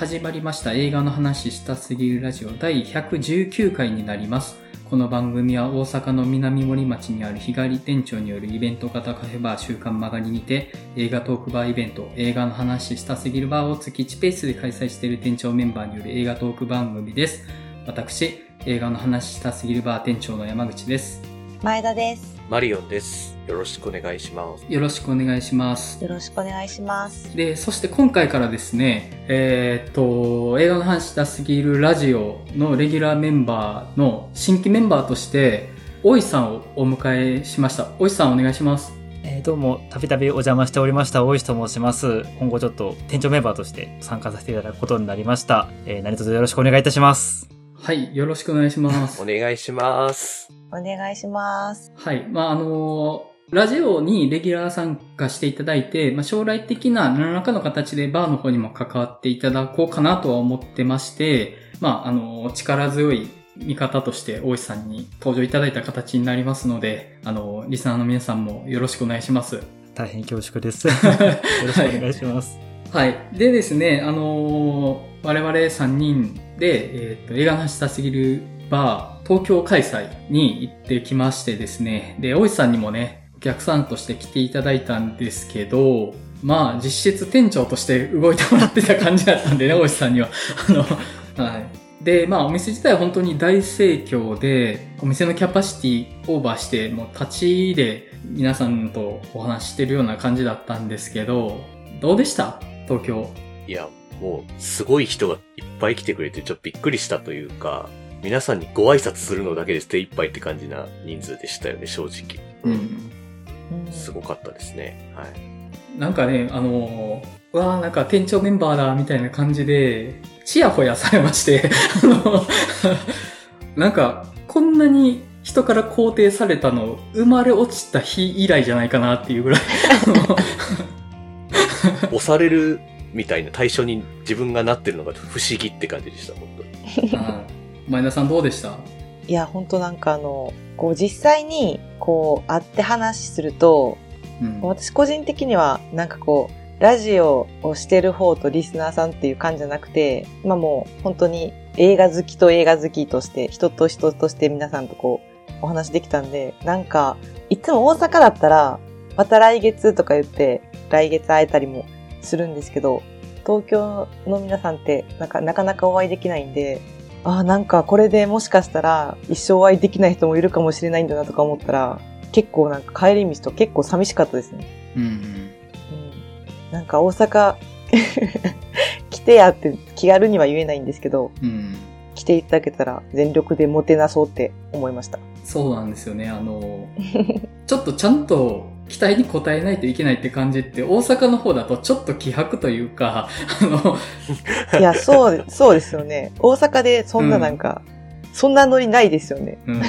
始まりました映画の話したすぎるラジオ第119回になります。この番組は大阪の南森町にある日帰り店長によるイベント型カフェバー週刊曲がりにて映画トークバーイベント映画の話したすぎるバーを月1ペースで開催している店長メンバーによる映画トーク番組です。私、映画の話したすぎるバー店長の山口です。前田です。マリオンです。よろしくお願いします。よろしくお願いします。よろしくお願いします。で、そして今回からですね、えーっと、映画の話したすぎるラジオのレギュラーメンバーの新規メンバーとして、大井さんをお迎えしました。大井さんお願いします。えーどうも、たびたびお邪魔しておりました、大石と申します。今後ちょっと店長メンバーとして参加させていただくことになりました。えー何卒よろしくお願いいたします。はい、よろしくお願いしますお。願いします。お願いします。はい。まあ、あのラジオにレギュラー参加していただいて、まあ、将来的な何らかの形でバーの方にも関わっていただこうかなとは思ってまして、まあ、あの力強い味方として大石さんに登場いただいた形になりますので、あのリスナーの皆さんもよろしくお願いします。大変恐縮です。よろしくお願いします。はい。でですね、あのー我々3人で、えっ、と、映画の話したすぎるバー、東京開催に行ってきましてですね、で、大石さんにもね、お客さんとして来ていただいたんですけど、まあ、実質店長として動いてもらってた感じだったんでね、大石さんには。あの、はい。で、まあ、お店自体は本当に大盛況で、お店のキャパシティオーバーして、もう立ちで皆さんとお話ししてるような感じだったんですけど、どうでした？東京。いや、もう、すごい人がいっぱい来てくれて、ちょっとびっくりしたというか、皆さんにご挨拶するのだけで手一杯って感じな人数でしたよね、正直。うん。うんすごかったですね。はい。なんかね、あのー、うわーなんか店長メンバーだ、みたいな感じで、チヤホヤされまして、あの、なんか、こんなに人から肯定されたの、生まれ落ちた日以来じゃないかなっていうぐらい、押されるみたいな対象に自分がなってるのが不思議って感じでした、本当に。前田さんどうでした？いや、本当なんかあの、こう実際に、こう、会って話すると、うん。私個人的には、なんかこう、ラジオをしてる方とリスナーさんっていう感じじゃなくて、まあもう本当に映画好きと映画好きとして、人と人として皆さんとこう、お話できたんで、なんか、いつも大阪だったら、また来月とか言って、来月会えたりもするんですけど、東京の皆さんってなんかなかなかお会いできないんで、ああ、なんかこれでもしかしたら一生お会いできない人もいるかもしれないんだなとか思ったら、結構なんか帰り道と結構寂しかったですね。うんうん。うんなんか大阪 来てやって気軽には言えないんですけど、うん。来ていただけたら全力でもてなそうって思いました。そうなんですよね。あの、ちょっとちゃんと期待に応えないといけないって感じって、大阪の方だとちょっと気迫というか、あの、いや、そう、そうですよね。大阪でそんななんか、そんなノリないですよね。うん。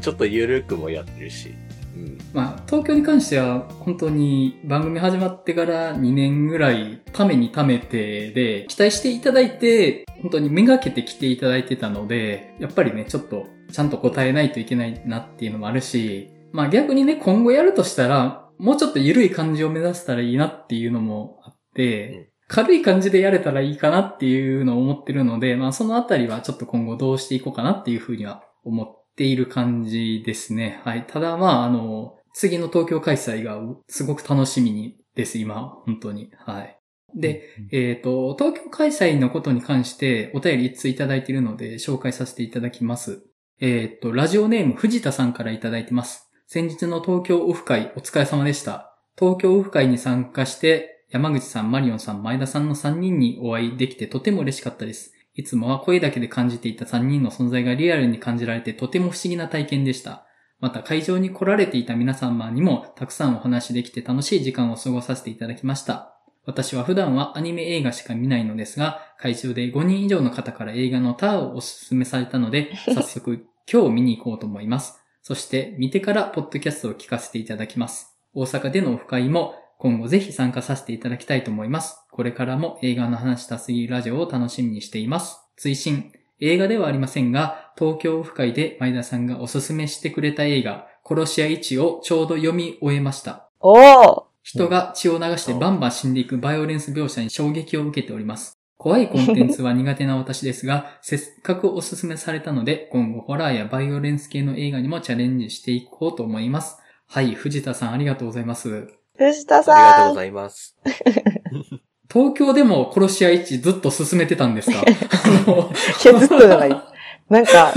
ちょっとゆるくもやってるし。うん。まあ、東京に関しては本当に番組始まってから2年ぐらいためにためてで、期待していただいて、本当にめがけて来ていただいてたので、やっぱりね、ちょっとちゃんと答えないといけないなっていうのもあるし、まあ逆にね、今後やるとしたら、もうちょっと緩い感じを目指せたらいいなっていうのもあって、軽い感じでやれたらいいかなっていうのを思ってるので、まあそのあたりはちょっと今後どうしていこうかなっていうふうには思っている感じですね。はい。ただまああの、次の東京開催がすごく楽しみにです、今、本当に。はい。で、えっ、と、東京開催のことに関してお便り一通いただいているので紹介させていただきます。えっ、と、ラジオネーム藤田さんからいただいてます。先日の東京オフ会お疲れ様でした。東京オフ会に参加して、山口さん、マリオンさん、前田さんの3人にお会いできてとても嬉しかったです。いつもは声だけで感じていた3人の存在がリアルに感じられてとても不思議な体験でした。また会場に来られていた皆様にもたくさんお話できて楽しい時間を過ごさせていただきました。私は普段はアニメ映画しか見ないのですが、会場で5人以上の方から映画のターをおすすめされたので、早速今日見に行こうと思います。そして見てからポッドキャストを聞かせていただきます。大阪でのオフ会も今後ぜひ参加させていただきたいと思います。これからも映画の話したすぎるラジオを楽しみにしています。追伸映画ではありませんが、東京オフ会で前田さんがおすすめしてくれた映画、殺し屋1をちょうど読み終えました。おー人が血を流してバンバン死んでいくバイオレンス描写に衝撃を受けております。怖いコンテンツは苦手な私ですが、せっかくおすすめされたので、今後ホラーやバイオレンス系の映画にもチャレンジしていこうと思います。はい、藤田さんありがとうございます。藤田ありがとうさんございます。東京でも殺し屋1ずっと進めてたんですか？いや、ずっとじゃない。なんか、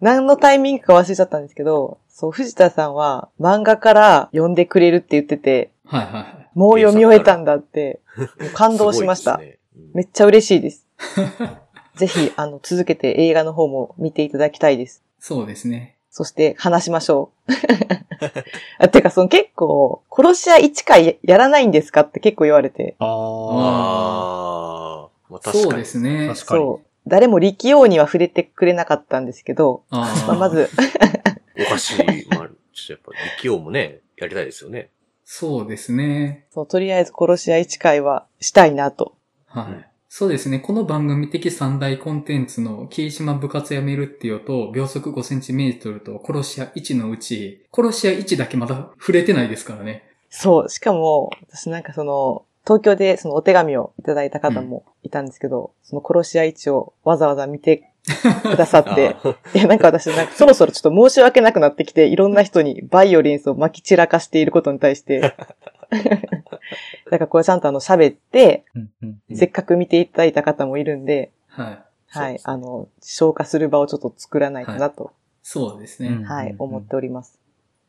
何のタイミングか忘れちゃったんですけど、そう、藤田さんは漫画から読んでくれるって言ってて、はいはいはい。もう読み終えたんだって、感動しました。めっちゃ嬉しいです。ぜひ、あの、続けて映画の方も見ていただきたいです。そうですね。そして、話しましょう。あ、てか、その結構、殺し屋1回やらないんですかって結構言われて。あああ、まあ確かに。そうですね。確かにそう。誰も力王には触れてくれなかったんですけど、あーまあ、まず、おかしい。まあ、ちょっとやっぱ、力王もね、やりたいですよね。そうですね。そう、とりあえず殺し屋1回はしたいなと。はい。そうですね。この番組的三大コンテンツの霧島部活やめるっていうと、秒速5センチメートルと殺し屋1のうち、殺し屋1だけまだ触れてないですからね。そう、しかも、私なんかその、東京でそのお手紙をいただいた方もいたんですけど、その殺し屋1をわざわざ見て くださって、いや、なんか私、なんかそろそろちょっと申し訳なくなってきて、いろんな人にバイオレンスを撒き散らかしていることに対して、だからこれちゃんとあの喋って、うんうんうんせっかく見ていただいた方もいるんで、はい。はい、ねあの、消化する場をちょっと作らないとなと、そうですね。うんはい、思っております。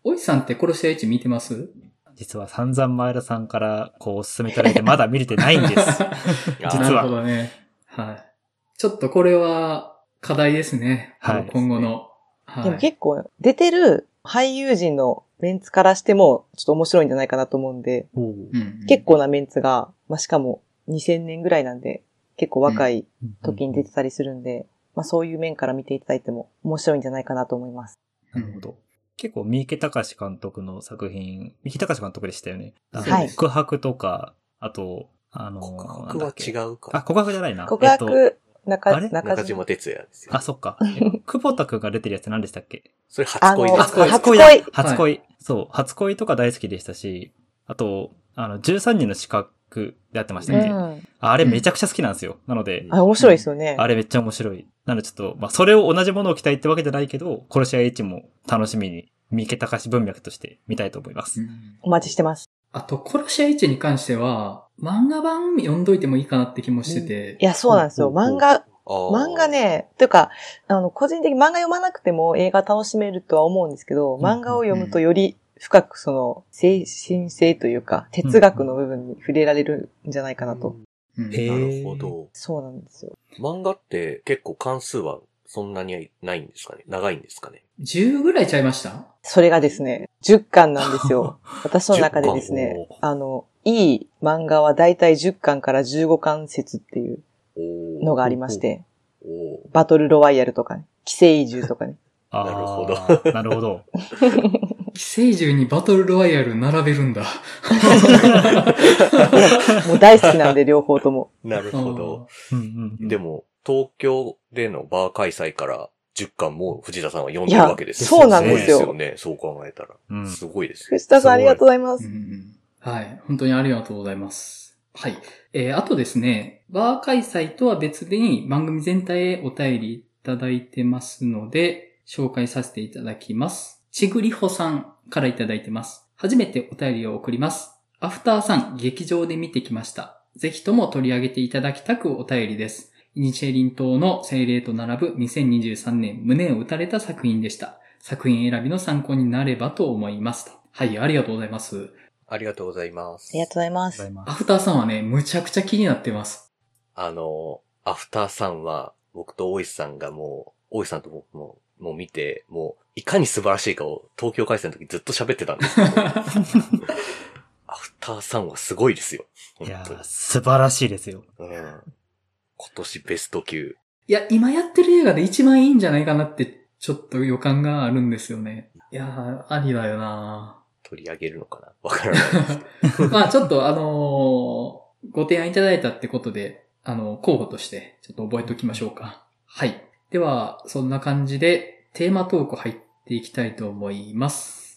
おいさんって殺し屋1見てます？実は散々前田さんからこうお勧めいただいてまだ見れてないんです。実はなるほどね。はい。ちょっとこれは課題ですね。はい今後の。はい。でも結構、出てる俳優陣のメンツからしても、ちょっと面白いんじゃないかなと思うんで、うん結構なメンツが、まあ、しかも2000年ぐらいなんで、結構若い時に出てたりするんで、まあそういう面から見ていただいても面白いんじゃないかなと思います。なるほど。結構、三池隆監督の作品、三池隆監督でしたよね。はい告白とか、あと、あの、告白は違う。うか。あ、告白じゃないな。告えっと白、中、あれ？中島中島哲也ですよ。あ、そっか。え久保田くんが出てるやつ何でしたっけ？それ初恋です初恋初恋。そう、初恋とか大好きでしたし、あと、あの、13人の資格でやってましたっけ、うん。あれめちゃくちゃ好きなんですよ。なので、あ、面白いですよね。あれめっちゃ面白い。なのでちょっと、まあ、それを同じものを期待ってわけじゃないけど、殺し屋 H も楽しみに、三池隆文脈として見たいと思います。うんお待ちしてます。あと、殺し屋1に関しては、漫画版読んどいてもいいかなって気もしてて。いや、そうなんですよ。漫画、漫画。ね、というか、あの、個人的に漫画読まなくても映画楽しめるとは思うんですけど、ん漫画を読むとより深くその、精神性というか、哲学の部分に触れられるんじゃないかなと。うんへなるほど。そうなんですよ。漫画って結構関数はそんなにないんですかね？長いんですかね？10ぐらいちゃいました？それがですね、10巻なんですよ。私の中でですね10、あの、いい漫画はだいたい10巻から15巻説っていうのがありまして、バトルロワイヤルとかね、寄生獣とかね。なるほどなるほど。寄生獣にバトルロワイヤル並べるんだ。もう大好きなんで、両方とも。なるほど。うんうんうんでも、東京でのバー開催から10巻も藤田さんは読んでるわけですいやそうなんですよすごいですよね。そう考えたら。うんすごいですよ。藤田さんありがとうございます。はい。本当にありがとうございます。はい。えー、あとですね、バー開催とは別に番組全体へお便りいただいてますので、紹介させていただきます。ちぐりほさんからいただいてます。初めてお便りを送ります。アフターさん、劇場で見てきました。ぜひとも取り上げていただきたくお便りです。イニシェリン島の精霊と並ぶ2023年胸を打たれた作品でした。作品選びの参考になればと思います。はい、ありがとうございます。ありがとうございます。ありがとうございます。アフターさんはね、むちゃくちゃ気になってます。あの、アフターさんは、僕と大石さんがもう、大石さんと僕も、もう見て、もう、いかに素晴らしいかを東京開催の時ずっと喋ってたんですけど、アフターさんはすごいですよ。いや素晴らしいですよ。うん。今年ベスト級。いや、今やってる映画で一番いいんじゃないかなって、ちょっと予感があるんですよね。いやー、ありだよな取り上げるのかな？わからないです。まあちょっとあのーご提案いただいたってことで、あの、候補としてちょっと覚えておきましょうか。はい。では、そんな感じでテーマトーク入っていきたいと思います。